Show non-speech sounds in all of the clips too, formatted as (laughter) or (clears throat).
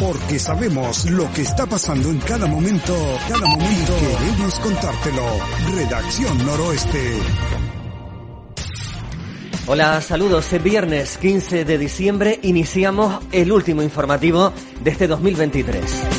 porque sabemos lo que está pasando en cada momento, cada momento queremos contártelo. Redacción Noroeste. Hola, saludos. Es viernes 15 de diciembre iniciamos el último informativo de este 2023.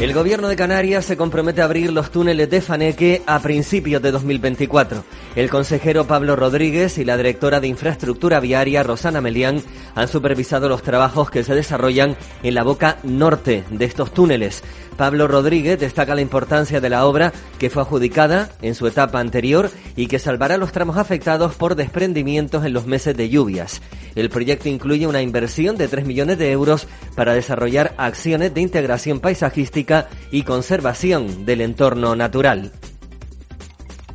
El gobierno de Canarias se compromete a abrir los túneles de Faneque a principios de 2024. El consejero Pablo Rodríguez y la directora de infraestructura viaria Rosana Melián han supervisado los trabajos que se desarrollan en la boca norte de estos túneles. Pablo Rodríguez destaca la importancia de la obra que fue adjudicada en su etapa anterior y que salvará los tramos afectados por desprendimientos en los meses de lluvias. El proyecto incluye una inversión de 3 millones de euros para desarrollar acciones de integración paisajística y conservación del entorno natural.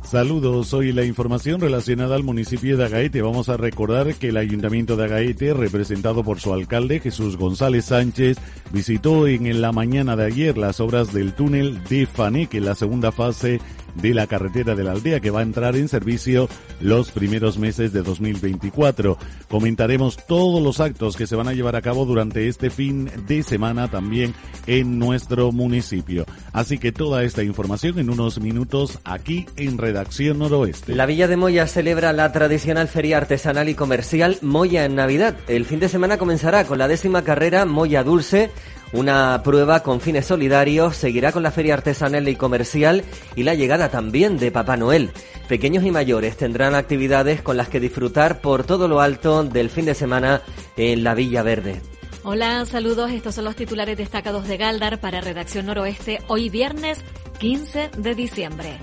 Saludos, hoy la información relacionada al municipio de Agaete. Vamos a recordar que el ayuntamiento de Agaete, representado por su alcalde Jesús González Sánchez, visitó en la mañana de ayer las obras del túnel de Faneque, la segunda fase de la carretera de la aldea que va a entrar en servicio los primeros meses de 2024. Comentaremos todos los actos que se van a llevar a cabo durante este fin de semana también en nuestro municipio. Así que toda esta información en unos minutos aquí en Redacción Noroeste. La Villa de Moya celebra la tradicional feria artesanal y comercial Moya en Navidad. El fin de semana comenzará con la décima carrera Moya Dulce una prueba con fines solidarios seguirá con la feria artesanal y comercial y la llegada también de Papá Noel. Pequeños y mayores tendrán actividades con las que disfrutar por todo lo alto del fin de semana en la Villa Verde. Hola, saludos. Estos son los titulares destacados de Galdar para Redacción Noroeste hoy viernes 15 de diciembre.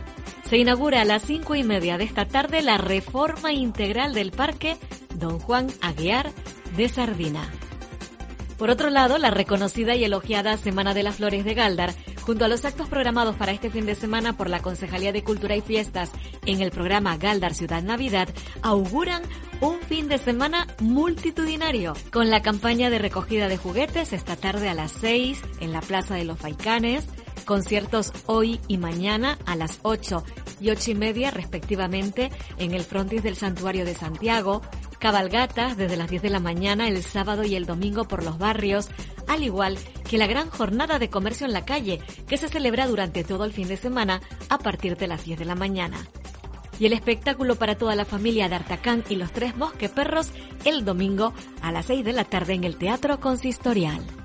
Se inaugura a las cinco y media de esta tarde la reforma integral del Parque Don Juan Aguiar de Sardina. Por otro lado, la reconocida y elogiada Semana de las Flores de Galdar, junto a los actos programados para este fin de semana por la Concejalía de Cultura y Fiestas en el programa Galdar Ciudad Navidad, auguran un fin de semana multitudinario, con la campaña de recogida de juguetes esta tarde a las 6 en la Plaza de los Faicanes, conciertos hoy y mañana a las 8 y 8 y media respectivamente en el frontis del Santuario de Santiago, cabalgatas desde las 10 de la mañana el sábado y el domingo por los barrios, al igual que la gran jornada de comercio en la calle que se celebra durante todo el fin de semana a partir de las 10 de la mañana. Y el espectáculo para toda la familia de Artacán y los tres Perros el domingo a las 6 de la tarde en el Teatro Consistorial.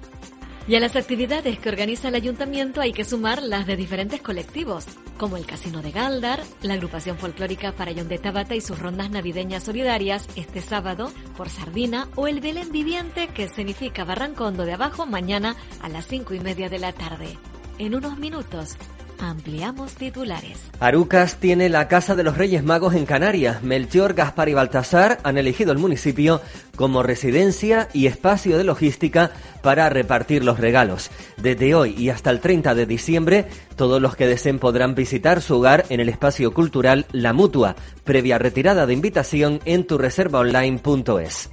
Y a las actividades que organiza el ayuntamiento hay que sumar las de diferentes colectivos, como el Casino de Galdar, la agrupación folclórica Farallón de Tabata y sus rondas navideñas solidarias este sábado por Sardina o el Belén Viviente que significa Barrancondo de Abajo mañana a las cinco y media de la tarde. En unos minutos Ampliamos titulares. Arucas tiene la Casa de los Reyes Magos en Canarias. Melchior, Gaspar y Baltasar han elegido el municipio como residencia y espacio de logística para repartir los regalos. Desde hoy y hasta el 30 de diciembre, todos los que deseen podrán visitar su hogar en el espacio cultural La Mutua, previa retirada de invitación en tureservaonline.es.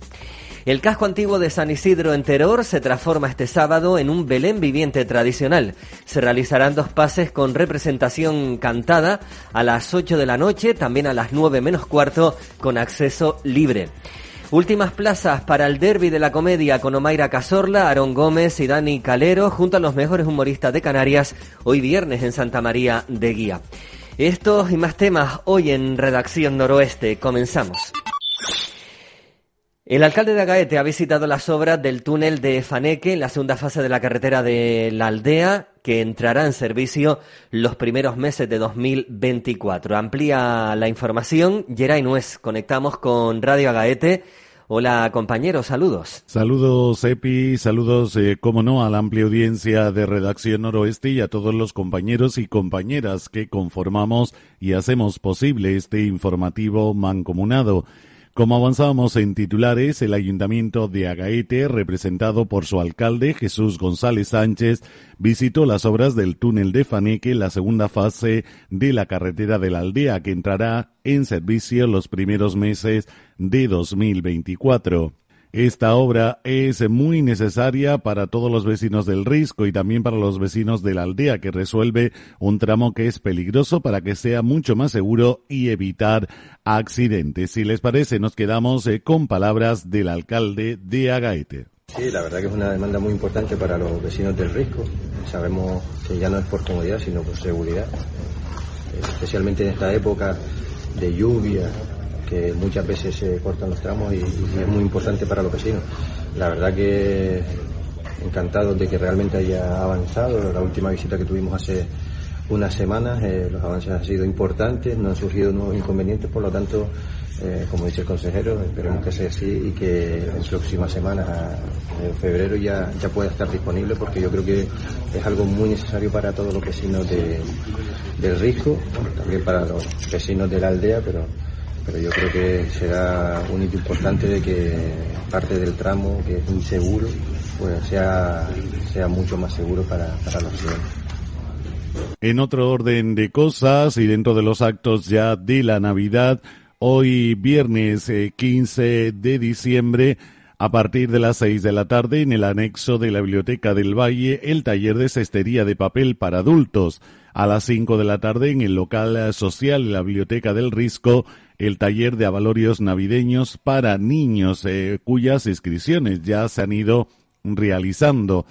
El casco antiguo de San Isidro en Teror se transforma este sábado en un Belén viviente tradicional. Se realizarán dos pases con representación cantada a las 8 de la noche, también a las 9 menos cuarto, con acceso libre. Últimas plazas para el derby de la comedia con Omaira Cazorla, Aarón Gómez y Dani Calero, junto a los mejores humoristas de Canarias, hoy viernes en Santa María de Guía. Estos y más temas hoy en Redacción Noroeste. Comenzamos. El alcalde de Agaete ha visitado las obras del túnel de Faneque en la segunda fase de la carretera de la aldea, que entrará en servicio los primeros meses de 2024. Amplía la información. Geray Nuez, conectamos con Radio Agaete. Hola compañeros, saludos. Saludos Epi, saludos, eh, como no, a la amplia audiencia de Redacción Noroeste y a todos los compañeros y compañeras que conformamos y hacemos posible este informativo mancomunado. Como avanzábamos en titulares, el Ayuntamiento de Agaete, representado por su alcalde Jesús González Sánchez, visitó las obras del túnel de Faneque, la segunda fase de la carretera de la aldea, que entrará en servicio los primeros meses de 2024. Esta obra es muy necesaria para todos los vecinos del Risco y también para los vecinos de la aldea, que resuelve un tramo que es peligroso para que sea mucho más seguro y evitar accidentes. Si les parece, nos quedamos eh, con palabras del alcalde de Agaete. Sí, la verdad que es una demanda muy importante para los vecinos del Risco. Sabemos que ya no es por comodidad, sino por seguridad. Especialmente en esta época de lluvia, que muchas veces se cortan los tramos y, es muy importante para los vecinos. La verdad que encantado de que realmente haya avanzado. La última visita que tuvimos hace unas semanas, eh, los avances han sido importantes, no han surgido nuevos inconvenientes, por lo tanto, eh, como dice el consejero, esperemos que sea así y que en próximas semanas, en febrero, ya, pueda estar disponible, porque yo creo que es algo muy necesario para todos los vecinos de, del Risco, también para los vecinos de la aldea, pero pero yo creo que será un hito importante de que parte del tramo que es inseguro pues sea, sea mucho más seguro para, para los ciudadanos. En otro orden de cosas y dentro de los actos ya de la Navidad, hoy viernes 15 eh, de diciembre, a partir de las 6 de la tarde, en el anexo de la Biblioteca del Valle, el taller de cestería de papel para adultos. A las 5 de la tarde, en el local social de la Biblioteca del Risco, el taller de avalorios navideños para niños, eh, cuyas inscripciones ya se han ido realizando.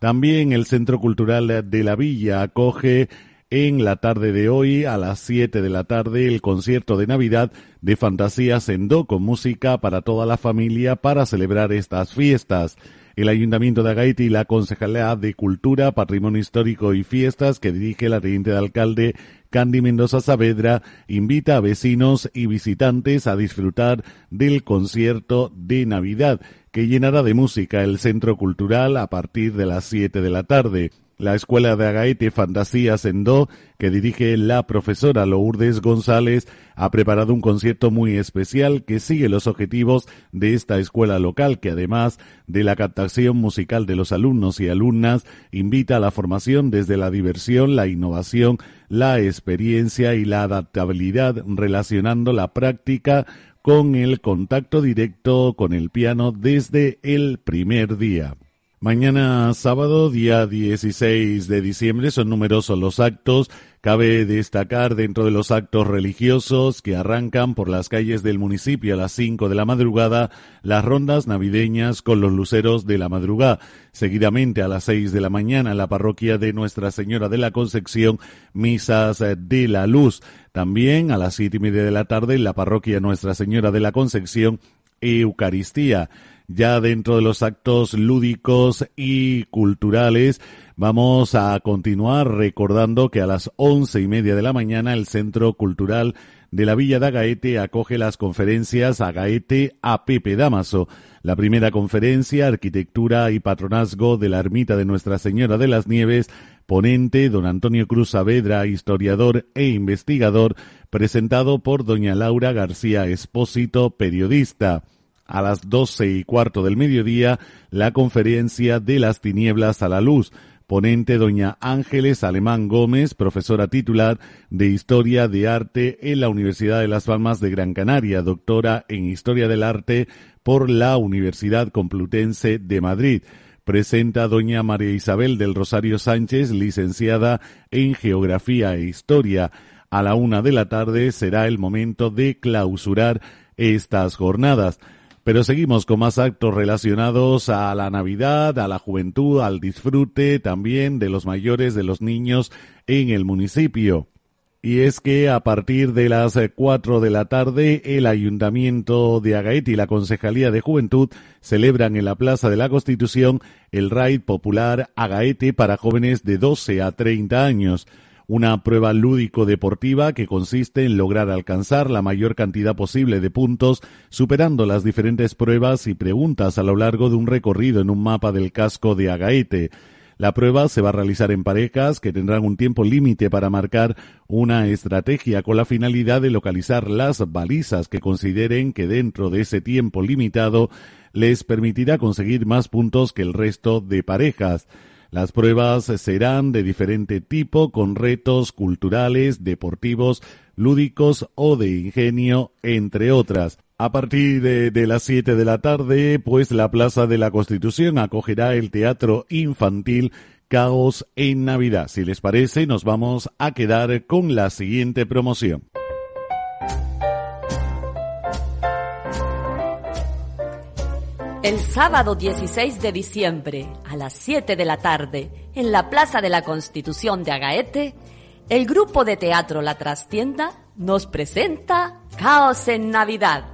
También el Centro Cultural de la Villa acoge en la tarde de hoy a las 7 de la tarde el concierto de Navidad de Fantasías en Do con música para toda la familia para celebrar estas fiestas. El Ayuntamiento de Agaiti y la Concejalía de Cultura, Patrimonio Histórico y Fiestas que dirige la teniente de alcalde Candy Mendoza Saavedra invita a vecinos y visitantes a disfrutar del concierto de Navidad que llenará de música el Centro Cultural a partir de las 7 de la tarde. La Escuela de Agaete Fantasías en Do, que dirige la profesora Lourdes González, ha preparado un concierto muy especial que sigue los objetivos de esta escuela local, que además de la captación musical de los alumnos y alumnas, invita a la formación desde la diversión, la innovación, la experiencia y la adaptabilidad, relacionando la práctica con el contacto directo con el piano desde el primer día. Mañana sábado, día 16 de diciembre, son numerosos los actos. Cabe destacar dentro de los actos religiosos que arrancan por las calles del municipio a las 5 de la madrugada las rondas navideñas con los luceros de la madrugada. Seguidamente a las 6 de la mañana la parroquia de Nuestra Señora de la Concepción, misas de la luz. También a las siete y media de la tarde la parroquia Nuestra Señora de la Concepción, Eucaristía ya dentro de los actos lúdicos y culturales. Vamos a continuar recordando que a las once y media de la mañana el Centro Cultural de la Villa de Agaete acoge las conferencias Agaete a Pepe Damaso. La primera conferencia, Arquitectura y Patronazgo de la Ermita de Nuestra Señora de las Nieves, ponente don Antonio Cruz Saavedra, historiador e investigador, presentado por doña Laura García Espósito, periodista a las doce y cuarto del mediodía la conferencia de las tinieblas a la luz. Ponente doña Ángeles Alemán Gómez, profesora titular de Historia de Arte en la Universidad de Las Palmas de Gran Canaria, doctora en Historia del Arte por la Universidad Complutense de Madrid. Presenta doña María Isabel del Rosario Sánchez, licenciada en Geografía e Historia. A la una de la tarde será el momento de clausurar estas jornadas. Pero seguimos con más actos relacionados a la Navidad, a la juventud, al disfrute también de los mayores, de los niños en el municipio. Y es que a partir de las cuatro de la tarde, el Ayuntamiento de Agaete y la Concejalía de Juventud celebran en la Plaza de la Constitución el Raid Popular Agaete para jóvenes de 12 a 30 años una prueba lúdico-deportiva que consiste en lograr alcanzar la mayor cantidad posible de puntos, superando las diferentes pruebas y preguntas a lo largo de un recorrido en un mapa del casco de Agaete. La prueba se va a realizar en parejas que tendrán un tiempo límite para marcar una estrategia con la finalidad de localizar las balizas que consideren que dentro de ese tiempo limitado les permitirá conseguir más puntos que el resto de parejas. Las pruebas serán de diferente tipo con retos culturales, deportivos, lúdicos o de ingenio, entre otras. A partir de, las 7 de la tarde, pues la Plaza de la Constitución acogerá el teatro infantil Caos en Navidad. Si les parece, nos vamos a quedar con la siguiente promoción. El sábado 16 de diciembre, a las 7 de la tarde, en la Plaza de la Constitución de Agaete, el grupo de teatro La Trastienda nos presenta Caos en Navidad.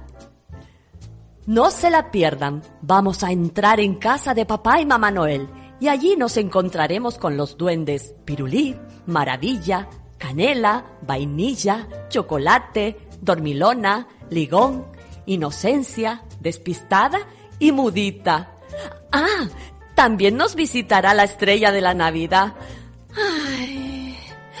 No se la pierdan, vamos a entrar en casa de papá y mamá Noel y allí nos encontraremos con los duendes Pirulí, Maravilla, Canela, Vainilla, Chocolate, Dormilona, Ligón, Inocencia, Despistada y mudita. Ah, también nos visitará la estrella de la Navidad. Ay.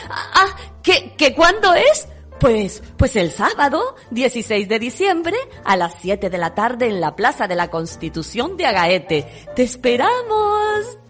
Ah, ¿qué, qué cuándo es? Pues, pues el sábado, 16 de diciembre, a las 7 de la tarde en la Plaza de la Constitución de Agaete. ¡Te esperamos!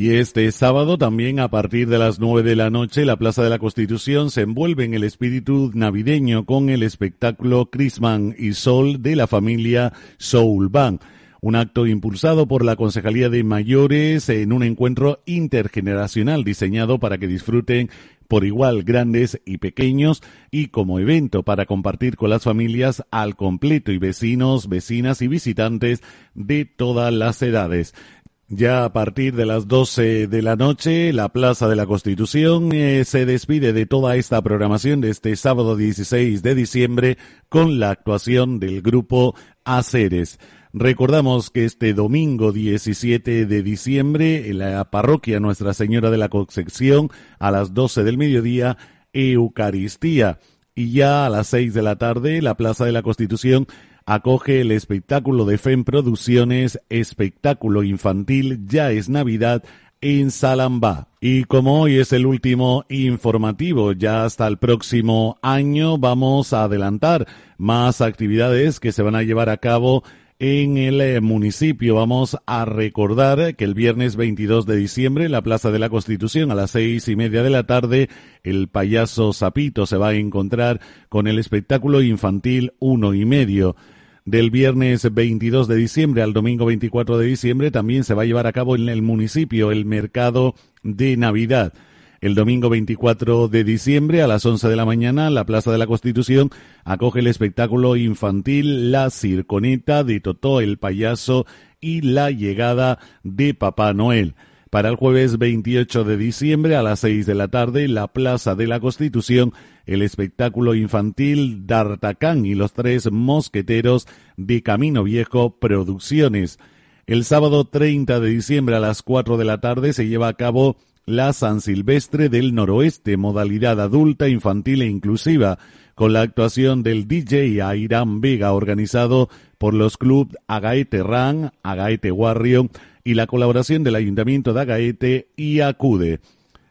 Y este sábado también a partir de las nueve de la noche la Plaza de la Constitución se envuelve en el espíritu navideño con el espectáculo Chrisman y Sol de la familia Soul Band. Un acto impulsado por la Concejalía de Mayores en un encuentro intergeneracional diseñado para que disfruten por igual grandes y pequeños y como evento para compartir con las familias al completo y vecinos, vecinas y visitantes de todas las edades. Ya a partir de las 12 de la noche, la Plaza de la Constitución eh, se despide de toda esta programación de este sábado 16 de diciembre con la actuación del grupo Aceres. Recordamos que este domingo 17 de diciembre en la parroquia Nuestra Señora de la Concepción a las 12 del mediodía, Eucaristía. Y ya a las 6 de la tarde, la Plaza de la Constitución acoge el espectáculo de FEM Producciones, espectáculo infantil Ya es Navidad en Salambá. Y como hoy es el último informativo, ya hasta el próximo año vamos a adelantar más actividades que se van a llevar a cabo en el eh, municipio. Vamos a recordar que el viernes 22 de diciembre en la Plaza de la Constitución a las seis y media de la tarde el payaso Zapito se va a encontrar con el espectáculo infantil uno y medio del viernes 22 de diciembre al domingo 24 de diciembre también se va a llevar a cabo en el municipio el mercado de Navidad. El domingo 24 de diciembre a las 11 de la mañana la Plaza de la Constitución acoge el espectáculo infantil La Circoneta de Totó el Payaso y la llegada de Papá Noel. Para el jueves 28 de diciembre a las 6 de la tarde, la Plaza de la Constitución, el espectáculo infantil D'Artacán y los tres mosqueteros de Camino Viejo Producciones. El sábado 30 de diciembre a las 4 de la tarde se lleva a cabo la San Silvestre del Noroeste, modalidad adulta, infantil e inclusiva, con la actuación del DJ Airam Vega, organizado por los clubes Agaete Ran, Agaete Warrior, y la colaboración del Ayuntamiento de Agaete y Acude.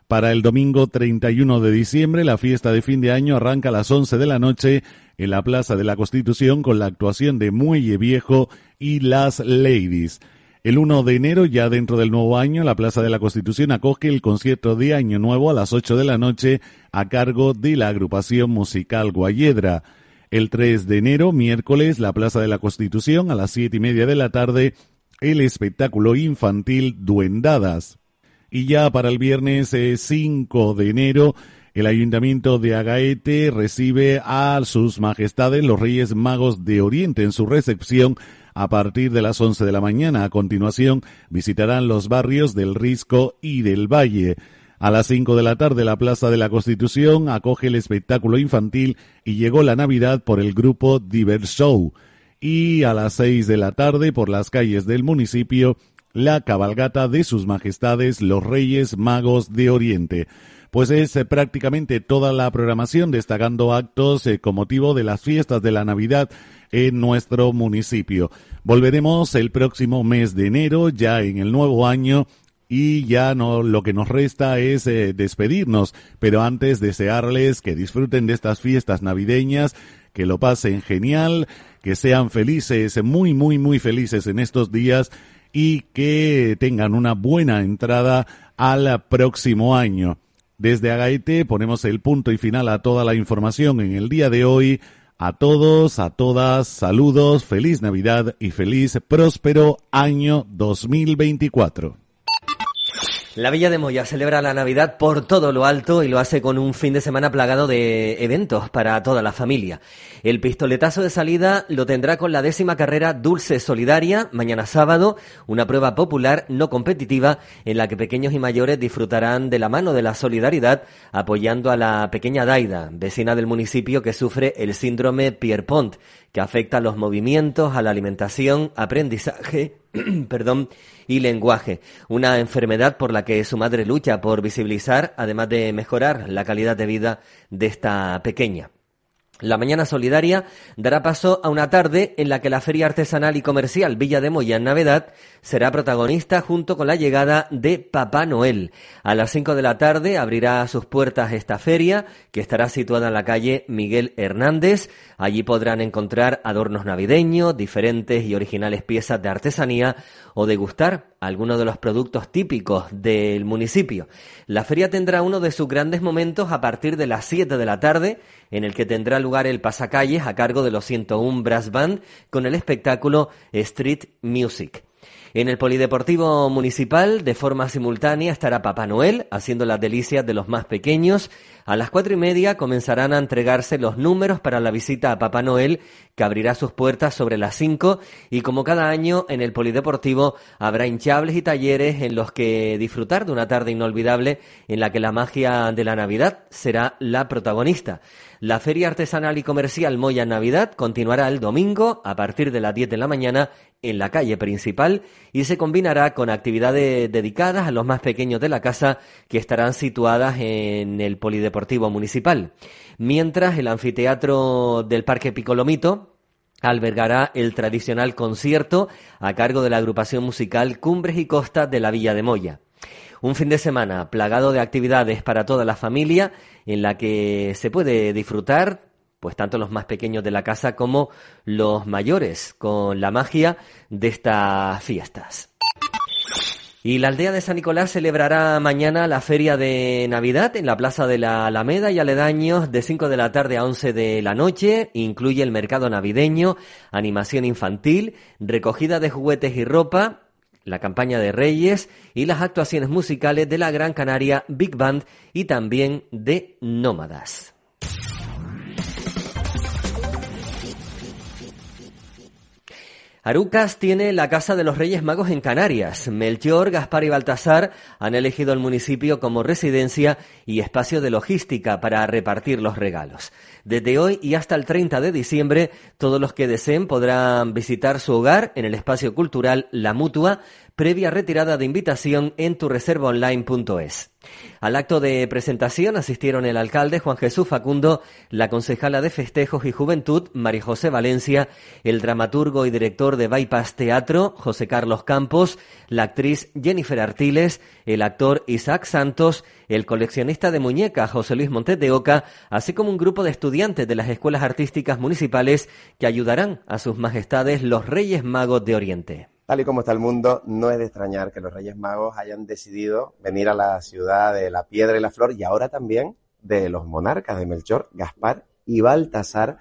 Para el domingo 31 de diciembre, la fiesta de fin de año arranca a las 11 de la noche en la Plaza de la Constitución con la actuación de Muelle Viejo y las Ladies. El 1 de enero, ya dentro del nuevo año, la Plaza de la Constitución acoge el concierto de Año Nuevo a las 8 de la noche a cargo de la agrupación musical Guayedra. El 3 de enero, miércoles, la Plaza de la Constitución a las siete y media de la tarde el espectáculo infantil Duendadas. Y ya para el viernes 5 eh, de enero, el Ayuntamiento de Agaete recibe a sus majestades los Reyes Magos de Oriente en su recepción a partir de las 11 de la mañana. A continuación visitarán los barrios del Risco y del Valle. A las 5 de la tarde la Plaza de la Constitución acoge el espectáculo infantil y llegó la Navidad por el grupo Diver Show y a las seis de la tarde por las calles del municipio la cabalgata de sus majestades los Reyes Magos de Oriente. Pues es eh, prácticamente toda la programación destacando actos eh, con motivo de las fiestas de la Navidad en nuestro municipio. Volveremos el próximo mes de enero, ya en el nuevo año, y ya no lo que nos resta es eh, despedirnos, pero antes desearles que disfruten de estas fiestas navideñas, que lo pasen genial, que sean felices, muy, muy, muy felices en estos días y que tengan una buena entrada al próximo año. Desde Agaete ponemos el punto y final a toda la información en el día de hoy. A todos, a todas, saludos, feliz Navidad y feliz próspero año 2024. La Villa de Moya celebra la Navidad por todo lo alto y lo hace con un fin de semana plagado de eventos para toda la familia. El pistoletazo de salida lo tendrá con la décima carrera Dulce Solidaria, mañana sábado, una prueba popular no competitiva en la que pequeños y mayores disfrutarán de la mano de la solidaridad apoyando a la pequeña Daida, vecina del municipio que sufre el síndrome Pierpont, que afecta a los movimientos, a la alimentación, aprendizaje, (clears throat) perdón, y lenguaje, una enfermedad por la que su madre lucha por visibilizar, además de mejorar la calidad de vida de esta pequeña. La Mañana Solidaria dará paso a una tarde en la que la Feria Artesanal y Comercial Villa de Moya en Navidad será protagonista junto con la llegada de Papá Noel. A las 5 de la tarde abrirá sus puertas esta feria, que estará situada en la calle Miguel Hernández. Allí podrán encontrar adornos navideños, diferentes y originales piezas de artesanía o degustar algunos de los productos típicos del municipio. La feria tendrá uno de sus grandes momentos a partir de las 7 de la tarde, en el que tendrá lugar el pasacalles a cargo de los 101 Brass Band con el espectáculo Street Music. En el Polideportivo Municipal, de forma simultánea, estará Papá Noel haciendo las delicias de los más pequeños. A las cuatro y media comenzarán a entregarse los números para la visita a Papá Noel, que abrirá sus puertas sobre las cinco. Y como cada año, en el Polideportivo habrá hinchables y talleres en los que disfrutar de una tarde inolvidable en la que la magia de la Navidad será la protagonista. La Feria Artesanal y Comercial Moya Navidad continuará el domingo a partir de las 10 de la mañana en la calle principal y se combinará con actividades dedicadas a los más pequeños de la casa que estarán situadas en el Polideportivo Municipal. Mientras el anfiteatro del Parque Picolomito albergará el tradicional concierto a cargo de la agrupación musical Cumbres y Costas de la Villa de Moya. Un fin de semana plagado de actividades para toda la familia en la que se puede disfrutar pues tanto los más pequeños de la casa como los mayores, con la magia de estas fiestas. Y la aldea de San Nicolás celebrará mañana la feria de Navidad en la Plaza de la Alameda y aledaños de 5 de la tarde a 11 de la noche. Incluye el mercado navideño, animación infantil, recogida de juguetes y ropa, la campaña de Reyes y las actuaciones musicales de la Gran Canaria Big Band y también de Nómadas. Arucas tiene la Casa de los Reyes Magos en Canarias. Melchor, Gaspar y Baltasar han elegido el municipio como residencia y espacio de logística para repartir los regalos. Desde hoy y hasta el 30 de diciembre, todos los que deseen podrán visitar su hogar en el espacio cultural La Mutua, previa retirada de invitación en tureservaonline.es. Al acto de presentación asistieron el alcalde Juan Jesús Facundo, la concejala de Festejos y Juventud María José Valencia, el dramaturgo y director de Bypass Teatro José Carlos Campos, la actriz Jennifer Artiles, el actor Isaac Santos, el coleccionista de muñecas José Luis Montes de Oca, así como un grupo de estudiantes de las escuelas artísticas municipales que ayudarán a sus majestades los Reyes Magos de Oriente. Tal y como está el mundo, no es de extrañar que los Reyes Magos hayan decidido venir a la ciudad de la piedra y la flor y ahora también de los monarcas de Melchor, Gaspar y Baltasar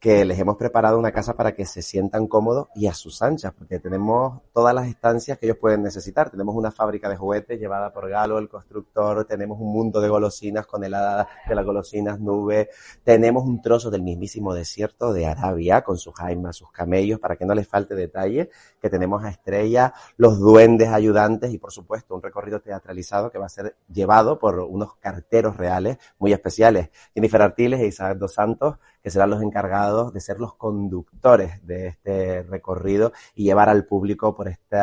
que les hemos preparado una casa para que se sientan cómodos y a sus anchas, porque tenemos todas las estancias que ellos pueden necesitar. Tenemos una fábrica de juguetes llevada por Galo, el constructor, tenemos un mundo de golosinas con heladas de las golosinas nube, tenemos un trozo del mismísimo desierto de Arabia con sus jaimas, sus camellos, para que no les falte detalle, que tenemos a Estrella, los duendes ayudantes y por supuesto un recorrido teatralizado que va a ser llevado por unos carteros reales muy especiales. Jennifer Artiles e Isaac Dos Santos que serán los encargados de ser los conductores de este recorrido y llevar al público por este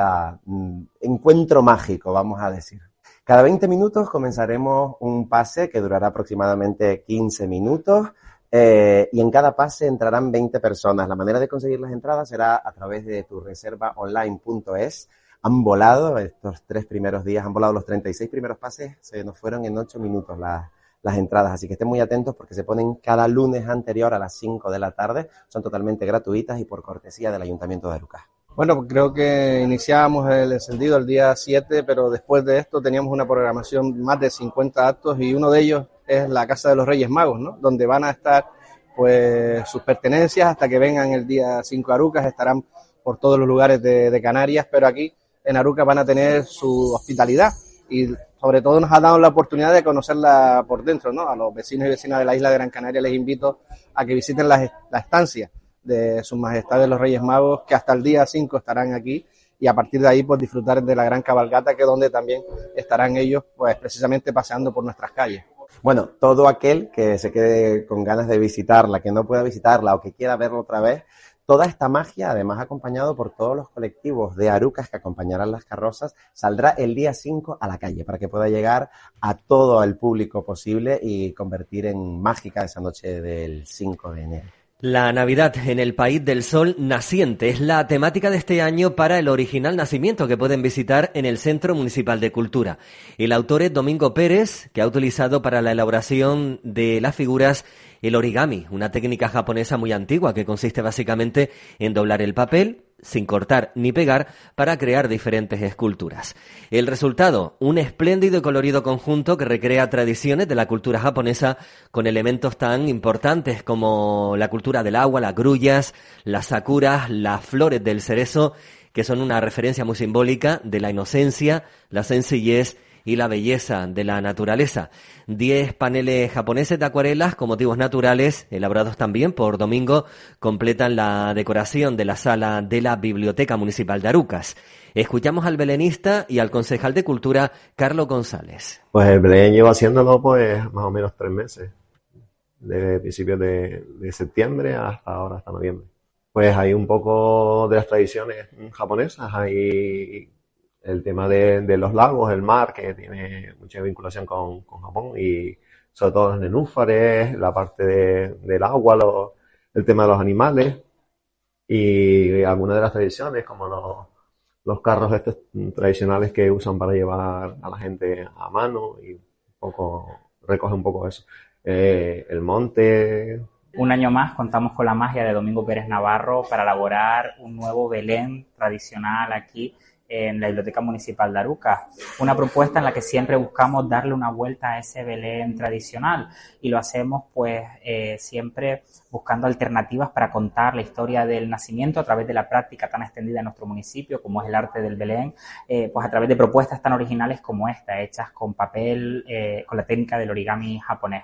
mm, encuentro mágico, vamos a decir. Cada 20 minutos comenzaremos un pase que durará aproximadamente 15 minutos. Eh, y en cada pase entrarán 20 personas. La manera de conseguir las entradas será a través de tu reserva online.es. Han volado estos tres primeros días, han volado los 36 primeros pases, se nos fueron en 8 minutos las, las entradas. Así que estén muy atentos porque se ponen cada lunes anterior a las 5 de la tarde. Son totalmente gratuitas y por cortesía del Ayuntamiento de Lucas. Bueno, pues creo que iniciábamos el encendido el día 7, pero después de esto teníamos una programación más de 50 actos y uno de ellos es la Casa de los Reyes Magos, ¿no? Donde van a estar pues sus pertenencias hasta que vengan el día 5 Arucas, estarán por todos los lugares de, de Canarias, pero aquí en Arucas van a tener su hospitalidad y sobre todo nos ha dado la oportunidad de conocerla por dentro, ¿no? A los vecinos y vecinas de la isla de Gran Canaria les invito a que visiten la, la estancia de Sus Majestades los Reyes Magos, que hasta el día 5 estarán aquí y a partir de ahí pues disfrutar de la gran cabalgata que donde también estarán ellos pues precisamente paseando por nuestras calles. Bueno, todo aquel que se quede con ganas de visitarla, que no pueda visitarla o que quiera verla otra vez, toda esta magia, además acompañado por todos los colectivos de arucas que acompañarán las carrozas, saldrá el día 5 a la calle para que pueda llegar a todo el público posible y convertir en mágica esa noche del 5 de enero. La Navidad en el País del Sol Naciente es la temática de este año para el original nacimiento que pueden visitar en el Centro Municipal de Cultura. El autor es Domingo Pérez, que ha utilizado para la elaboración de las figuras el origami, una técnica japonesa muy antigua que consiste básicamente en doblar el papel, sin cortar ni pegar para crear diferentes esculturas. El resultado, un espléndido y colorido conjunto que recrea tradiciones de la cultura japonesa con elementos tan importantes como la cultura del agua, las grullas, las sakuras, las flores del cerezo, que son una referencia muy simbólica de la inocencia, la sencillez y la belleza de la naturaleza. Diez paneles japoneses de acuarelas con motivos naturales, elaborados también por Domingo, completan la decoración de la sala de la Biblioteca Municipal de Arucas. Escuchamos al belenista y al concejal de Cultura, Carlos González. Pues el Belén lleva haciéndolo pues más o menos tres meses, de principios de, de septiembre hasta ahora, hasta noviembre. Pues hay un poco de las tradiciones japonesas, hay el tema de, de, los lagos, el mar, que tiene mucha vinculación con, con Japón, y sobre todo los nenúfares, la parte de, del agua, el tema de los animales, y algunas de las tradiciones, como los, los carros estos tradicionales que usan para llevar a la gente a mano, y un poco, recoge un poco eso. Eh, el monte. Un año más contamos con la magia de Domingo Pérez Navarro para elaborar un nuevo Belén tradicional aquí en la Biblioteca Municipal de Aruca. Una propuesta en la que siempre buscamos darle una vuelta a ese Belén tradicional y lo hacemos pues eh, siempre buscando alternativas para contar la historia del nacimiento a través de la práctica tan extendida en nuestro municipio como es el arte del Belén, eh, pues a través de propuestas tan originales como esta, hechas con papel, eh, con la técnica del origami japonés.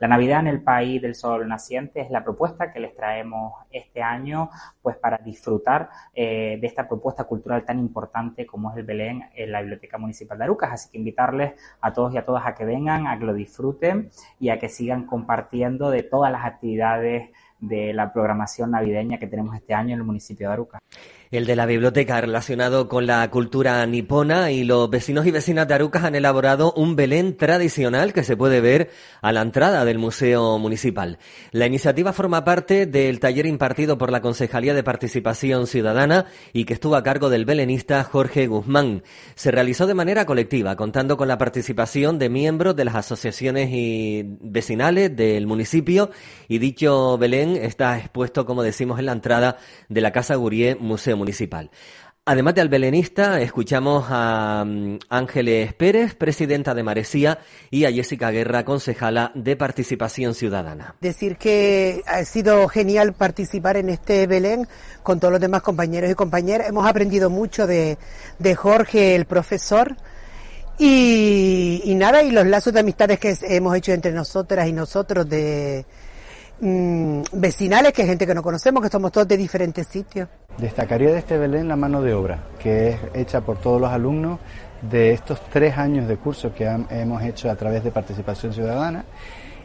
La Navidad en el País del Sol Naciente es la propuesta que les traemos este año pues para disfrutar de esta propuesta cultural tan importante como es el Belén en la Biblioteca Municipal de Arucas. Así que invitarles a todos y a todas a que vengan, a que lo disfruten y a que sigan compartiendo de todas las actividades de la programación navideña que tenemos este año en el municipio de Aruca el de la biblioteca relacionado con la cultura nipona y los vecinos y vecinas de Arucas han elaborado un Belén tradicional que se puede ver a la entrada del Museo Municipal. La iniciativa forma parte del taller impartido por la Concejalía de Participación Ciudadana y que estuvo a cargo del belenista Jorge Guzmán. Se realizó de manera colectiva, contando con la participación de miembros de las asociaciones y vecinales del municipio y dicho Belén está expuesto, como decimos, en la entrada de la Casa Gurié Museo municipal. Además de al belenista, escuchamos a mm, Ángeles Pérez, presidenta de Maresía, y a Jessica Guerra, concejala de Participación Ciudadana. Decir que ha sido genial participar en este Belén con todos los demás compañeros y compañeras. Hemos aprendido mucho de, Jorge, el profesor. Y, y nada, y los lazos de amistades que hemos hecho entre nosotras y nosotros de, Mm, vecinales, que es gente que no conocemos, que somos todos de diferentes sitios. Destacaría de este Belén la mano de obra, que es hecha por todos los alumnos de estos tres años de curso que hemos hecho a través de participación ciudadana.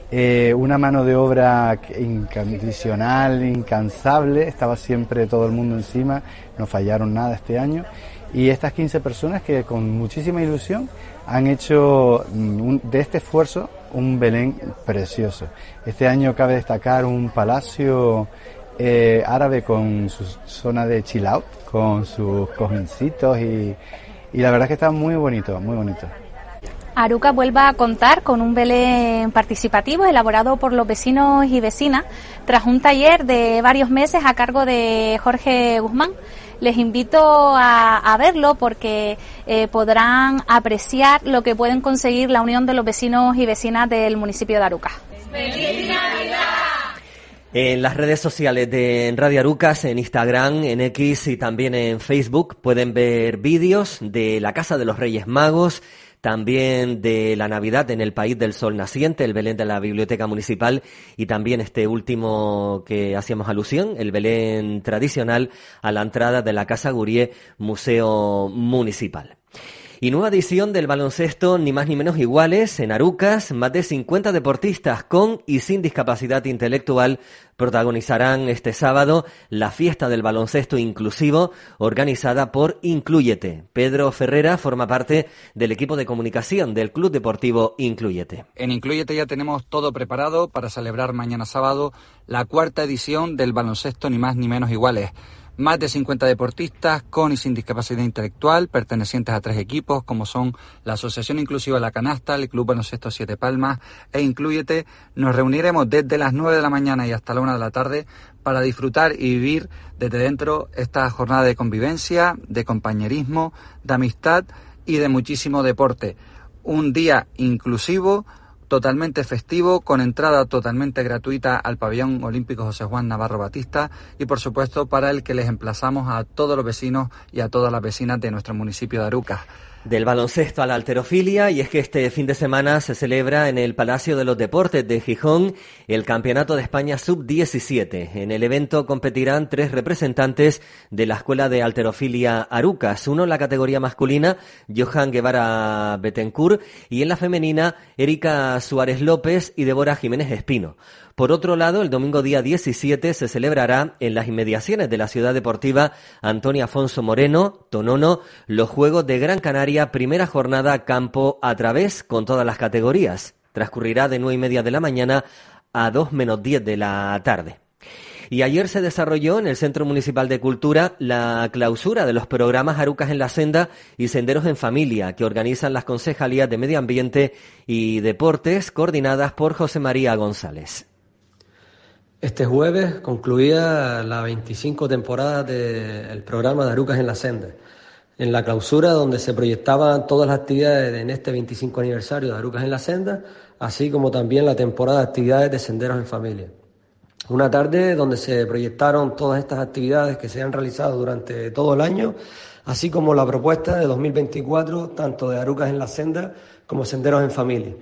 Eh, una mano de obra incondicional, incansable, estaba siempre todo el mundo encima, no fallaron nada este año. Y estas 15 personas que con muchísima ilusión han hecho mm, de este esfuerzo un Belén precioso. Este año cabe destacar un palacio eh, árabe con su zona de chill out, con sus cojincitos y, y la verdad que está muy bonito, muy bonito. Aruca vuelva a contar con un Belén participativo elaborado por los vecinos y vecinas tras un taller de varios meses a cargo de Jorge Guzmán les invito a, verlo porque eh, podrán apreciar lo que pueden conseguir la unión de los vecinos y vecinas del municipio de Aruca. En las redes sociales de Radio Arucas, en Instagram, en X y también en Facebook pueden ver vídeos de la Casa de los Reyes Magos, también de la Navidad en el País del Sol Naciente, el Belén de la Biblioteca Municipal y también este último que hacíamos alusión, el Belén tradicional a la entrada de la Casa Gurie Museo Municipal. Y nueva edición del baloncesto, ni más ni menos iguales, en Arucas, más de 50 deportistas con y sin discapacidad intelectual protagonizarán este sábado la fiesta del baloncesto inclusivo organizada por Incluyete. Pedro Ferrera forma parte del equipo de comunicación del Club Deportivo Incluyete. En Incluyete ya tenemos todo preparado para celebrar mañana sábado la cuarta edición del baloncesto, ni más ni menos iguales más de 50 deportistas con y sin discapacidad intelectual pertenecientes a tres equipos como son la Asociación Inclusiva La Canasta, el Club Baloncesto Siete Palmas e Incluyete. Nos reuniremos desde las 9 de la mañana y hasta la 1 de la tarde para disfrutar y vivir desde dentro esta jornada de convivencia, de compañerismo, de amistad y de muchísimo deporte. Un día inclusivo totalmente festivo, con entrada totalmente gratuita al pabellón olímpico José Juan Navarro Batista y por supuesto para el que les emplazamos a todos los vecinos y a todas las vecinas de nuestro municipio de Arucas. Del baloncesto a la alterofilia, y es que este fin de semana se celebra en el Palacio de los Deportes de Gijón el Campeonato de España Sub-17. En el evento competirán tres representantes de la Escuela de Alterofilia Arucas. Uno en la categoría masculina, Johan Guevara Betancourt, y en la femenina, Erika Suárez López y Débora Jiménez Espino. Por otro lado, el domingo día 17 se celebrará en las inmediaciones de la ciudad deportiva Antonio Afonso Moreno, Tonono, los Juegos de Gran Canaria, primera jornada campo a través con todas las categorías. Transcurrirá de nueve y media de la mañana a dos menos diez de la tarde. Y ayer se desarrolló en el Centro Municipal de Cultura la clausura de los programas Arucas en la Senda y Senderos en Familia, que organizan las concejalías de Medio Ambiente y Deportes, coordinadas por José María González. Este jueves concluía la 25 temporada del programa de Arucas en la Senda. En la clausura donde se proyectaban todas las actividades en este 25 aniversario de Arucas en la Senda, así como también la temporada de actividades de Senderos en Familia. Una tarde donde se proyectaron todas estas actividades que se han realizado durante todo el año, así como la propuesta de 2024, tanto de Arucas en la Senda como Senderos en Familia.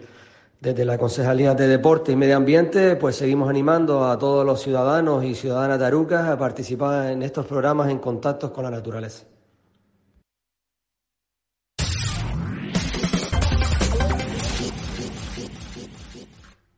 Desde la Concejalía de Deporte y Medio Ambiente, pues seguimos animando a todos los ciudadanos y ciudadanas de Arucas a participar en estos programas en contactos con la naturaleza.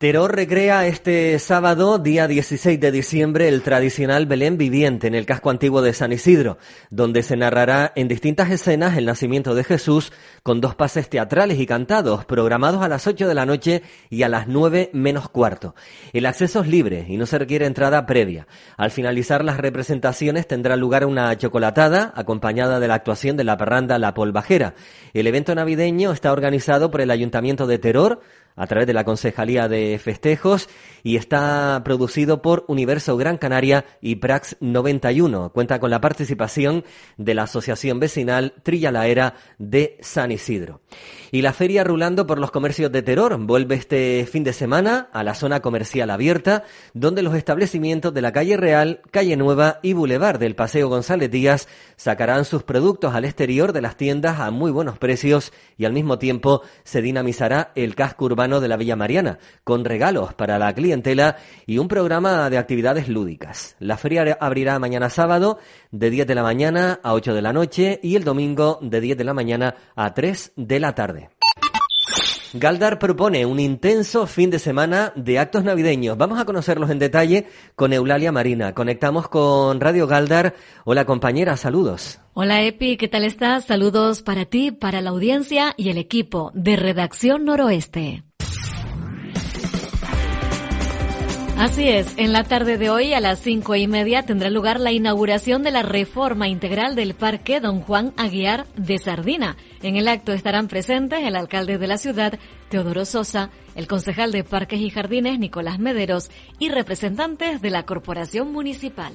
Teror recrea este sábado, día 16 de diciembre, el tradicional Belén viviente en el casco antiguo de San Isidro, donde se narrará en distintas escenas el nacimiento de Jesús con dos pases teatrales y cantados, programados a las 8 de la noche y a las 9 menos cuarto. El acceso es libre y no se requiere entrada previa. Al finalizar las representaciones tendrá lugar una chocolatada acompañada de la actuación de la parranda La Polvajera. El evento navideño está organizado por el Ayuntamiento de Teror, a través de la Concejalía de Festejos y está producido por Universo Gran Canaria y Prax 91. Cuenta con la participación de la Asociación Vecinal Trilla la Era de San Isidro. Y la feria rulando por los comercios de Terror vuelve este fin de semana a la zona comercial abierta, donde los establecimientos de la calle Real, calle Nueva y Boulevard del Paseo González Díaz sacarán sus productos al exterior de las tiendas a muy buenos precios y al mismo tiempo se dinamizará el casco urbano de la Villa Mariana, con regalos para la clientela y un programa de actividades lúdicas. La feria abrirá mañana sábado de 10 de la mañana a 8 de la noche y el domingo de 10 de la mañana a 3 de la tarde. Galdar propone un intenso fin de semana de actos navideños. Vamos a conocerlos en detalle con Eulalia Marina. Conectamos con Radio Galdar. Hola compañera, saludos. Hola Epi, ¿qué tal estás? Saludos para ti, para la audiencia y el equipo de Redacción Noroeste. Así es, en la tarde de hoy a las cinco y media tendrá lugar la inauguración de la reforma integral del Parque Don Juan Aguiar de Sardina. En el acto estarán presentes el alcalde de la ciudad, Teodoro Sosa, el concejal de Parques y Jardines, Nicolás Mederos, y representantes de la Corporación Municipal.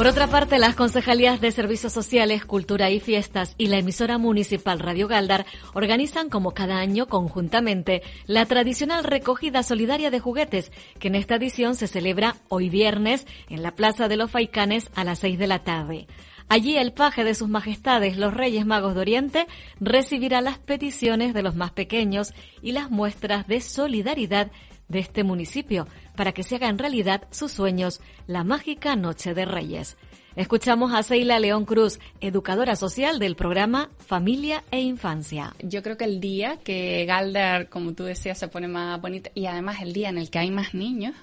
Por otra parte, las concejalías de Servicios Sociales, Cultura y Fiestas y la emisora municipal Radio Galdar organizan como cada año conjuntamente la tradicional recogida solidaria de juguetes, que en esta edición se celebra hoy viernes en la Plaza de los Faicanes a las 6 de la tarde. Allí el paje de sus majestades, los Reyes Magos de Oriente, recibirá las peticiones de los más pequeños y las muestras de solidaridad de este municipio para que se hagan realidad sus sueños, la mágica Noche de Reyes. Escuchamos a Seila León Cruz, educadora social del programa Familia e Infancia. Yo creo que el día que Galdar, como tú decías, se pone más bonito y además el día en el que hay más niños,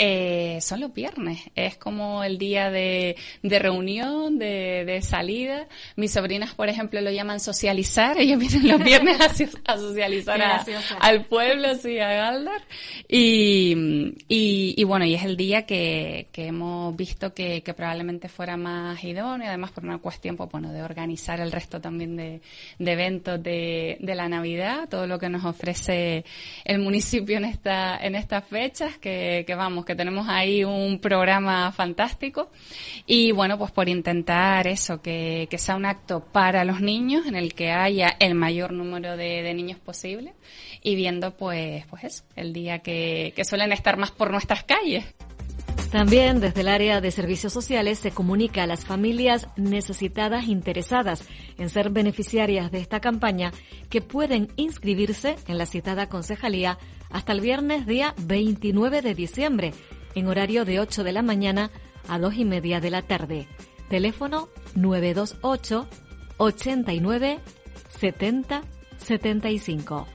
eh, son los viernes. Es como el día de, de reunión, de, de, salida. Mis sobrinas, por ejemplo, lo llaman socializar. Ellos vienen los viernes a, socializar al pueblo, sí, a Galdar. Y, y, y, bueno, y es el día que, que hemos visto que, que, probablemente fuera más idóneo, además por una cuestión, pues, bueno, de organizar el resto también de, de eventos de, de la Navidad, todo lo que nos ofrece el municipio en esta, en estas fechas, que, que vamos, que tenemos ahí un programa fantástico. Y bueno, pues por intentar eso, que, sea un acto para los niños, en el que haya el mayor número de, de niños posible, y viendo pues, pues eso, el día que, que suelen estar más por nuestras calles. También desde el área de servicios sociales se comunica a las familias necesitadas interesadas en ser beneficiarias de esta campaña que pueden inscribirse en la citada concejalía hasta el viernes día 29 de diciembre, en horario de 8 de la mañana a 2 y media de la tarde. Teléfono 928 89 70 75.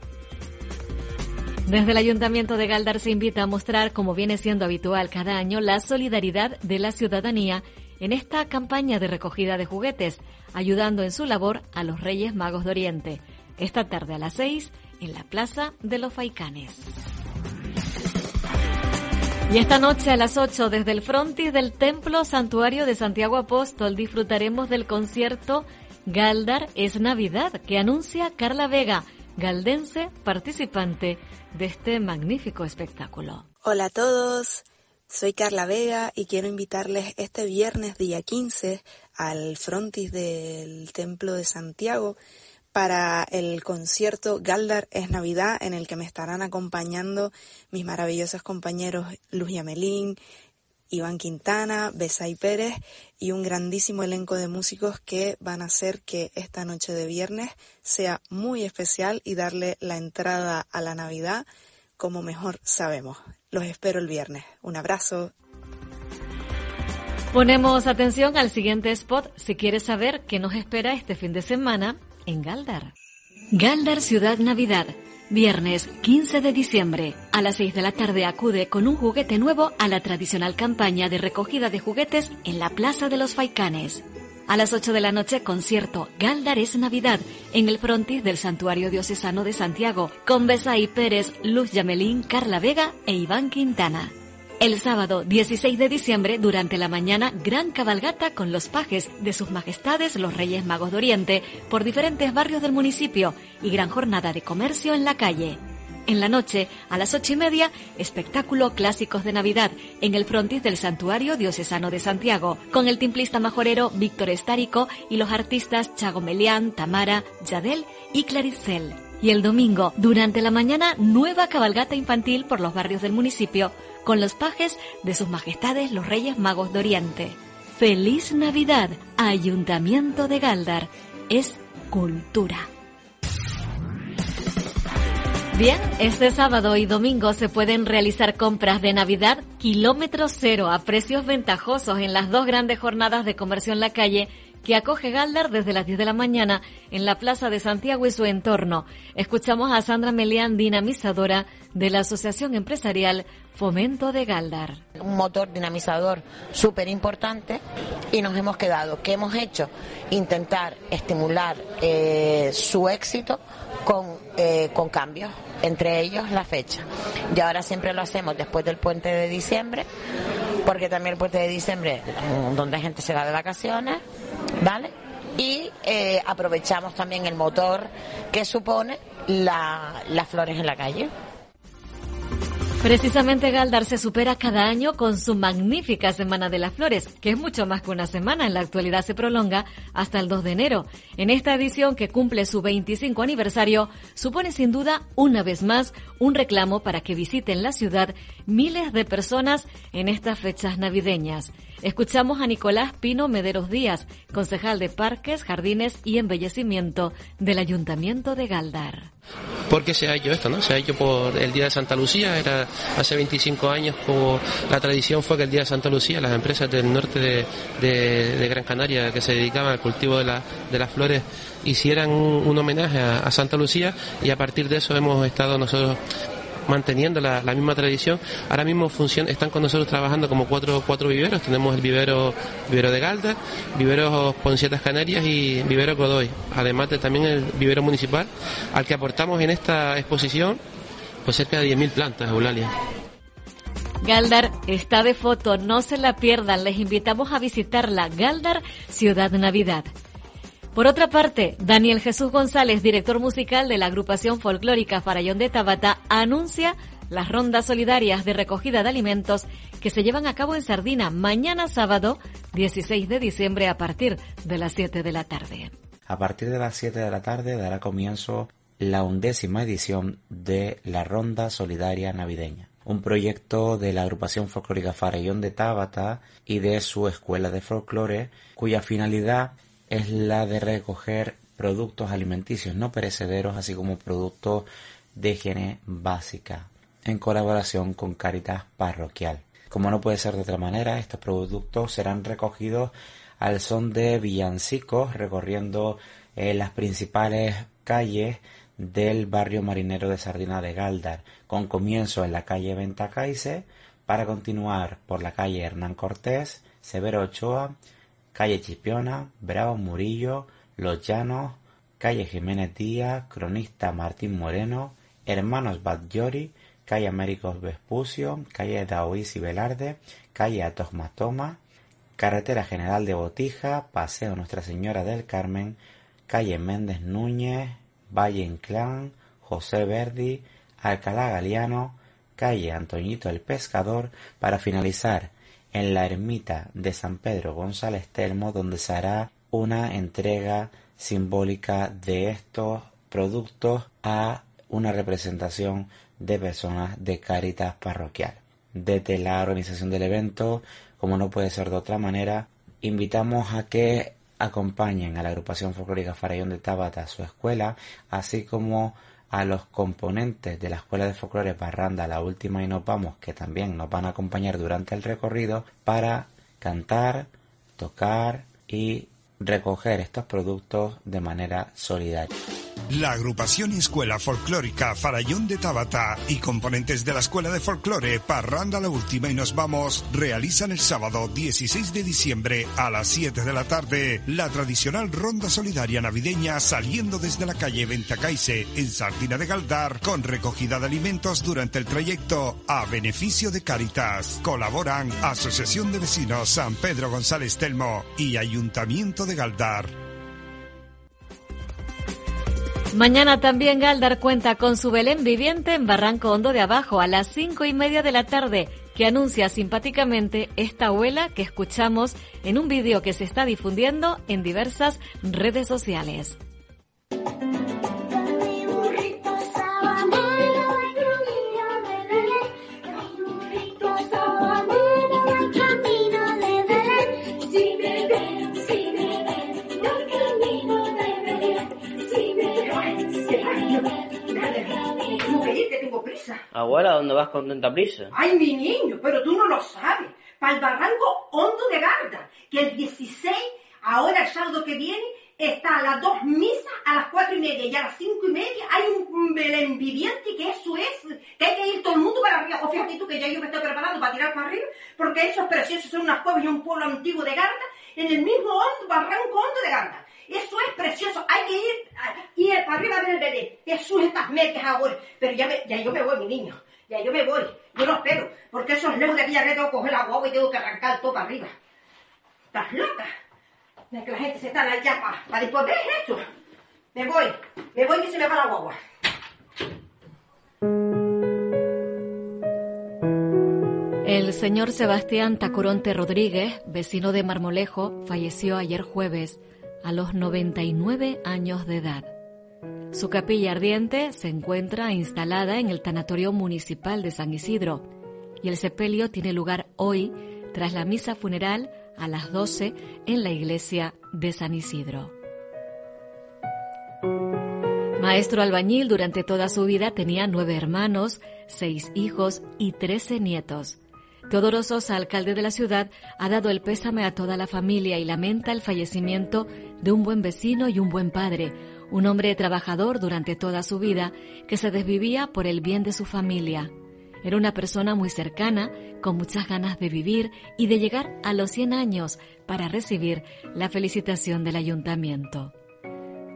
Desde el Ayuntamiento de Galdar se invita a mostrar, como viene siendo habitual cada año, la solidaridad de la ciudadanía en esta campaña de recogida de juguetes, ayudando en su labor a los Reyes Magos de Oriente. Esta tarde a las 6 en la Plaza de los Faicanes. Y esta noche a las 8 desde el frontis del Templo Santuario de Santiago Apóstol disfrutaremos del concierto Galdar es Navidad que anuncia Carla Vega, galdense participante de este magnífico espectáculo. Hola a todos, soy Carla Vega y quiero invitarles este viernes día 15 al frontis del Templo de Santiago para el concierto Galdar es Navidad, en el que me estarán acompañando mis maravillosos compañeros Luz Yamelín, Iván Quintana, Besay Pérez y un grandísimo elenco de músicos que van a hacer que esta noche de viernes sea muy especial y darle la entrada a la Navidad como mejor sabemos. Los espero el viernes. Un abrazo. Ponemos atención al siguiente spot si quieres saber qué nos espera este fin de semana en Galdar. Galdar Ciudad Navidad. Viernes 15 de diciembre. A las 6 de la tarde acude con un juguete nuevo a la tradicional campaña de recogida de juguetes en la Plaza de los Faicanes. A las 8 de la noche, concierto Galdar es Navidad en el frontis del Santuario Diocesano de Santiago con Besay Pérez, Luz Yamelín, Carla Vega e Iván Quintana. El sábado 16 de diciembre, durante la mañana, gran cabalgata con los pajes de sus majestades los Reyes Magos de Oriente por diferentes barrios del municipio y gran jornada de comercio en la calle. En la noche, a las ocho y media, espectáculo Clásicos de Navidad en el frontis del Santuario Diocesano de Santiago, con el timplista majorero Víctor Estárico y los artistas Chago Melián, Tamara, Yadel y Claricel. Y el domingo, durante la mañana, nueva cabalgata infantil por los barrios del municipio, con los pajes de sus majestades los Reyes Magos de Oriente. Feliz Navidad, Ayuntamiento de Galdar. Es cultura. Bien, este sábado y domingo se pueden realizar compras de Navidad kilómetro cero a precios ventajosos en las dos grandes jornadas de comercio en la calle que acoge Galdar desde las 10 de la mañana en la Plaza de Santiago y su entorno. Escuchamos a Sandra Melián, dinamizadora de la Asociación Empresarial Fomento de Galdar. Un motor dinamizador súper importante y nos hemos quedado. ¿Qué hemos hecho? Intentar estimular eh, su éxito con, eh, con cambios, entre ellos la fecha. Y ahora siempre lo hacemos después del puente de diciembre, porque también el puente de diciembre, mm, donde la gente se va de vacaciones, ¿vale? Y eh, aprovechamos también el motor que supone la, las flores en la calle. Precisamente Galdar se supera cada año con su magnífica Semana de las Flores, que es mucho más que una semana, en la actualidad se prolonga hasta el 2 de enero. En esta edición, que cumple su 25 aniversario, supone sin duda, una vez más, un reclamo para que visiten la ciudad miles de personas en estas fechas navideñas. Escuchamos a Nicolás Pino Mederos Díaz, concejal de Parques, Jardines y Embellecimiento del Ayuntamiento de Galdar. ¿Por qué se ha hecho esto? ¿no? Se ha hecho por el Día de Santa Lucía, era hace 25 años como la tradición fue que el Día de Santa Lucía las empresas del norte de, Gran Canaria que se dedicaban al cultivo de, de las flores hicieran un, homenaje a, Santa Lucía y a partir de eso hemos estado nosotros manteniendo la, misma tradición. Ahora mismo funciona, están con nosotros trabajando como cuatro, cuatro viveros. Tenemos el vivero, vivero de Galda, vivero Poncietas Canarias y vivero Godoy. Además de también el vivero municipal, al que aportamos en esta exposición pues cerca de 10.000 plantas, Eulalia. Galdar está de foto, no se la pierdan, les invitamos a visitarla. Galdar, Ciudad Navidad. Por otra parte, Daniel Jesús González, director musical de la agrupación folclórica Farallón de Tabata, anuncia las rondas solidarias de recogida de alimentos que se llevan a cabo en Sardina mañana sábado 16 de diciembre a partir de las 7 de la tarde. A partir de las 7 de la tarde dará comienzo la undécima edición de la Ronda Solidaria Navideña, un proyecto de la agrupación folclórica Farallón de Tabata y de su escuela de folclore, cuya finalidad es la de recoger productos alimenticios no perecederos, así como productos de higiene básica, en colaboración con Caritas Parroquial. Como no puede ser de otra manera, estos productos serán recogidos al son de villancicos, recorriendo eh, las principales calles del barrio marinero de Sardina de Galdar, con comienzo en la calle Ventacaise, para continuar por la calle Hernán Cortés, Severo Ochoa, calle Chipiona, Bravo Murillo, Los Llanos, calle Jiménez Díaz, cronista Martín Moreno, Hermanos Badjori, calle Américos Vespucio, calle Daoís y Velarde, calle Atos Matoma, carretera General de Botija, Paseo Nuestra Señora del Carmen, calle Méndez Núñez, Valle Inclán, José Verdi, Alcalá Galiano, calle Antoñito el Pescador, para finalizar en la ermita de San Pedro González Telmo, donde se hará una entrega simbólica de estos productos a una representación de personas de Caritas Parroquial. Desde la organización del evento, como no puede ser de otra manera, invitamos a que acompañen a la agrupación folclórica Farallón de Tabata a su escuela, así como a los componentes de la Escuela de Folclore Parranda, la última y nos vamos, que también nos van a acompañar durante el recorrido para cantar, tocar y recoger estos productos de manera solidaria. La agrupación Escuela Folclórica Farallón de Tabata y componentes de la Escuela de Folclore Parranda la Última y Nos Vamos realizan el sábado 16 de diciembre a las 7 de la tarde la tradicional ronda solidaria navideña saliendo desde la calle Ventacaise en Sardina de Galdar con recogida de alimentos durante el trayecto a beneficio de Caritas. Colaboran Asociación de Vecinos San Pedro González Telmo y Ayuntamiento de Galdar. Mañana también Galdar cuenta con su Belén viviente en Barranco Hondo de Abajo a las cinco y media de la tarde, que anuncia simpáticamente esta abuela que escuchamos en un vídeo que se está difundiendo en diversas redes sociales. Abuela, ¿dónde vas con tanta prisa? Ay, mi niño, pero tú no lo sabes. Para el barranco hondo de Garda, que el 16, ahora el sábado que viene, está a las dos misas a las cuatro y media y a las cinco y media hay un Belén viviente que eso es, que hay que ir todo el mundo para arriba. O fíjate tú que ya yo me estoy preparando para tirar para arriba, porque eso es precioso, son unas cuevas y un pueblo antiguo de Garda, en el mismo hondo, barranco hondo de Garda. Eso es precioso. Hay que ir, ir para arriba del bebé. Jesús, estas medias ahora. Pero ya, ya yo me voy, mi niño. Ya yo me voy. Yo no espero. Porque eso es lejos de. Ya tengo que coger la guagua y tengo que arrancar todo para arriba. ¿Estás loca? De que la gente se está allá para, para después ver esto. Me voy. Me voy y se me va la guagua. El señor Sebastián Tacoronte Rodríguez, vecino de Marmolejo, falleció ayer jueves a los 99 años de edad. Su capilla ardiente se encuentra instalada en el Tanatorio Municipal de San Isidro y el sepelio tiene lugar hoy tras la misa funeral a las 12 en la iglesia de San Isidro. Maestro albañil durante toda su vida tenía nueve hermanos, seis hijos y trece nietos. Teodoro Sosa, alcalde de la ciudad, ha dado el pésame a toda la familia y lamenta el fallecimiento de un buen vecino y un buen padre, un hombre trabajador durante toda su vida que se desvivía por el bien de su familia. Era una persona muy cercana, con muchas ganas de vivir y de llegar a los 100 años para recibir la felicitación del ayuntamiento.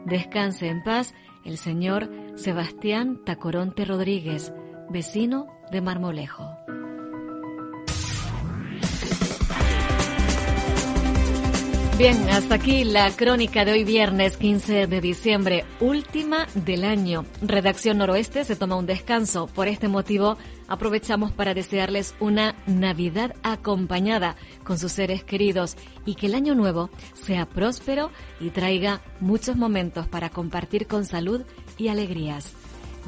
Descanse en paz el señor Sebastián Tacoronte Rodríguez, vecino de Marmolejo. Bien, hasta aquí la crónica de hoy viernes 15 de diciembre, última del año. Redacción Noroeste se toma un descanso. Por este motivo, aprovechamos para desearles una Navidad acompañada con sus seres queridos y que el año nuevo sea próspero y traiga muchos momentos para compartir con salud y alegrías.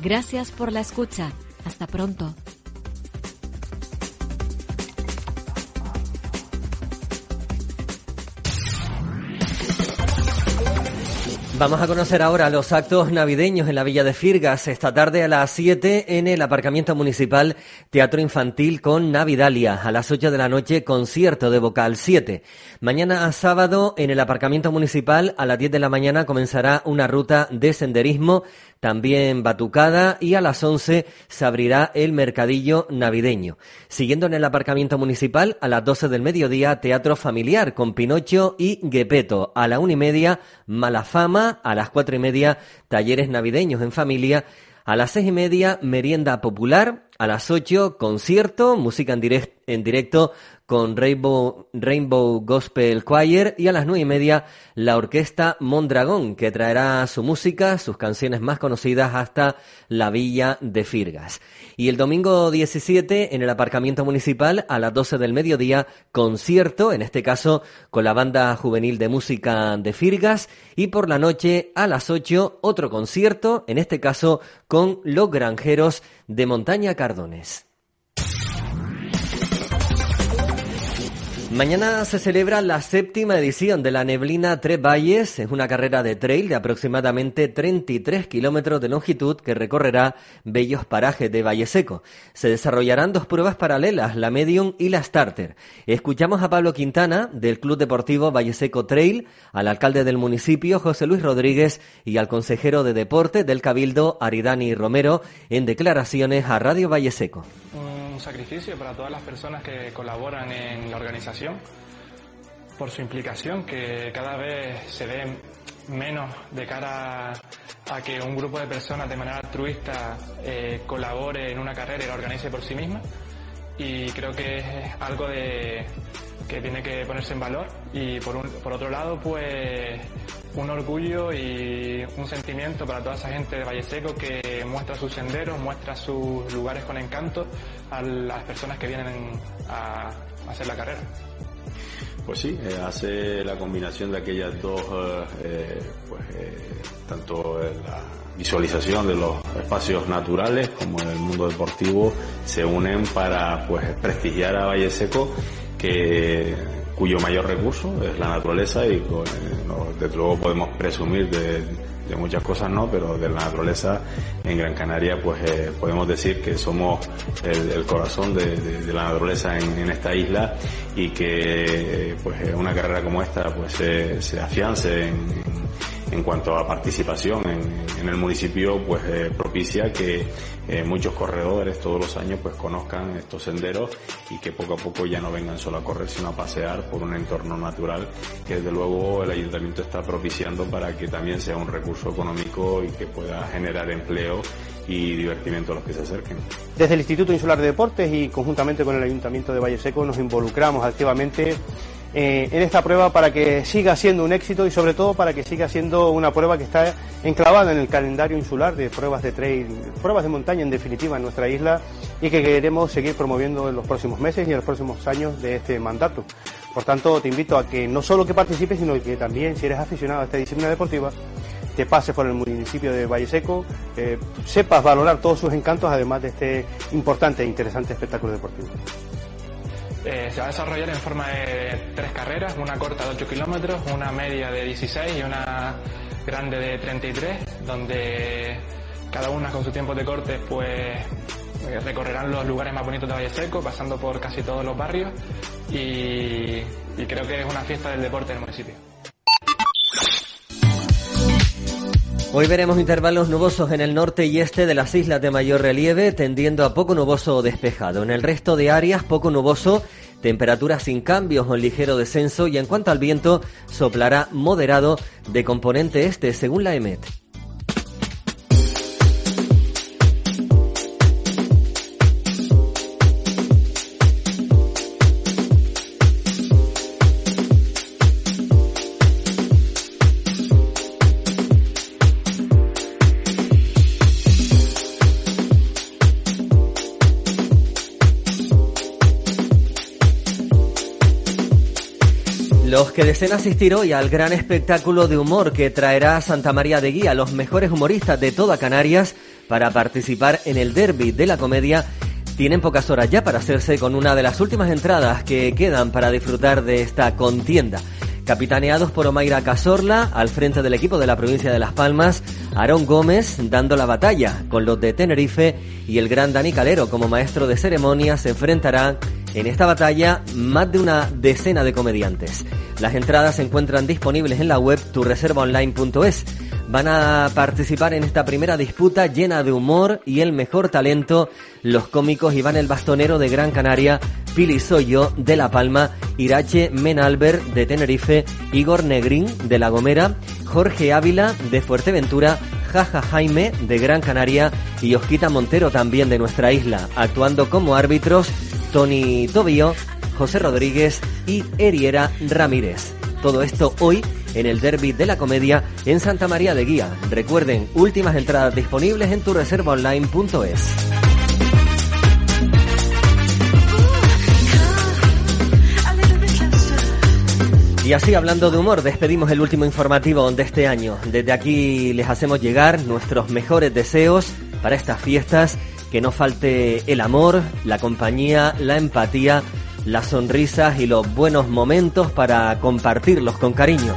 Gracias por la escucha. Hasta pronto. Vamos a conocer ahora los actos navideños en la Villa de Firgas. Esta tarde a las 7 en el aparcamiento municipal Teatro Infantil con Navidalia. A las 8 de la noche concierto de vocal 7. Mañana a sábado en el aparcamiento municipal a las 10 de la mañana comenzará una ruta de senderismo también batucada y a las 11 se abrirá el mercadillo navideño. Siguiendo en el aparcamiento municipal, a las 12 del mediodía, teatro familiar con Pinocho y Gepeto. A la una y media, Malafama. A las cuatro y media, talleres navideños en familia. A las seis y media, merienda popular. A las ocho, concierto, música en, directo con Rainbow, Rainbow Gospel Choir y a las nueve y media la orquesta Mondragón que traerá su música, sus canciones más conocidas hasta la villa de Firgas. Y el domingo 17 en el aparcamiento municipal a las 12 del mediodía concierto, en este caso con la banda juvenil de música de Firgas y por la noche a las 8 otro concierto, en este caso con los granjeros de Montaña Cardones. Mañana se celebra la séptima edición de la Neblina Tres Valles. Es una carrera de trail de aproximadamente 33 kilómetros de longitud que recorrerá bellos parajes de Valle Seco. Se desarrollarán dos pruebas paralelas, la Medium y la Starter. Escuchamos a Pablo Quintana del Club Deportivo Valle Seco Trail, al alcalde del municipio José Luis Rodríguez y al consejero de deporte del Cabildo Aridani Romero en declaraciones a Radio Valle Seco sacrificio para todas las personas que colaboran en la organización, por su implicación, que cada vez se ve menos de cara a que un grupo de personas de manera altruista eh, colabore en una carrera y la organice por sí misma. Y creo que es algo de, que tiene que ponerse en valor. Y por, por otro lado, pues un orgullo y un sentimiento para toda esa gente de Valle Seco que muestra sus senderos, muestra sus lugares con encanto a las personas que vienen a, hacer la carrera. Pues sí, eh, hace la combinación de aquellas dos, eh, eh, pues tanto la visualización de los espacios naturales como en el mundo deportivo se unen para pues prestigiar a Valle Seco que cuyo mayor recurso es la naturaleza y desde luego podemos presumir de, muchas cosas no, pero de la naturaleza en Gran Canaria pues eh, podemos decir que somos el, corazón de, la naturaleza en, esta isla y que pues una carrera como esta pues se afiance en, en cuanto a participación en, el municipio, pues eh, propicia que eh, muchos corredores todos los años pues conozcan estos senderos y que poco a poco ya no vengan solo a correr, sino a pasear por un entorno natural que desde luego el ayuntamiento está propiciando para que también sea un recurso económico y que pueda generar empleo y divertimiento a los que se acerquen. Desde el Instituto Insular de Deportes y conjuntamente con el Ayuntamiento de Valle Seco nos involucramos activamente eh, en esta prueba para que siga siendo un éxito y sobre todo para que siga siendo una prueba que está enclavada en el calendario insular de pruebas de trail, pruebas de montaña en definitiva en nuestra isla y que queremos seguir promoviendo en los próximos meses y en los próximos años de este mandato. Por tanto, te invito a que no solo que participes, sino que también, si eres aficionado a esta disciplina deportiva, te pases por el municipio de Valle Seco, eh, sepas valorar todos sus encantos, además de este importante e interesante espectáculo deportivo. Eh, se va a desarrollar en forma de tres carreras, una corta de 8 kilómetros, una media de 16 y una grande de 33, donde cada una con su tiempo de corte pues eh, recorrerán los lugares más bonitos de Valle Seco, pasando por casi todos los barrios y, y creo que es una fiesta del deporte en el municipio. Hoy veremos intervalos nubosos en el norte y este de las islas de mayor relieve, tendiendo a poco nuboso o despejado. En el resto de áreas, poco nuboso, temperaturas sin cambios o ligero descenso y en cuanto al viento, soplará moderado de componente este, según la EMET. Que deseen asistir hoy al gran espectáculo de humor que traerá Santa María de Guía, los mejores humoristas de toda Canarias, para participar en el derby de la comedia, tienen pocas horas ya para hacerse con una de las últimas entradas que quedan para disfrutar de esta contienda. Capitaneados por Omaira Casorla, al frente del equipo de la provincia de Las Palmas, Aarón Gómez dando la batalla con los de Tenerife y el gran Dani Calero como maestro de ceremonia se enfrentará en esta batalla, más de una decena de comediantes. Las entradas se encuentran disponibles en la web turreservaonline.es. Van a participar en esta primera disputa llena de humor y el mejor talento los cómicos Iván el Bastonero de Gran Canaria, Pili Soyo de La Palma, Irache Menalber de Tenerife, Igor Negrín de La Gomera, Jorge Ávila de Fuerteventura, Jaja Jaime de Gran Canaria y Osquita Montero también de nuestra isla, actuando como árbitros Tony Tobio, José Rodríguez y Eriera Ramírez. Todo esto hoy en el Derby de la Comedia en Santa María de Guía. Recuerden, últimas entradas disponibles en turreservaonline.es. Y así hablando de humor, despedimos el último informativo de este año. Desde aquí les hacemos llegar nuestros mejores deseos para estas fiestas que no falte el amor, la compañía, la empatía, las sonrisas y los buenos momentos para compartirlos con cariño.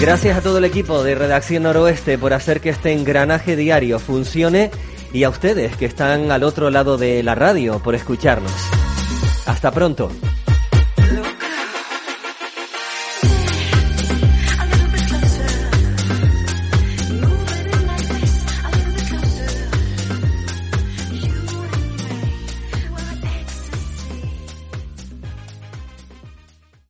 Gracias a todo el equipo de Redacción Noroeste por hacer que este engranaje diario funcione y a ustedes que están al otro lado de la radio por escucharnos. Hasta pronto.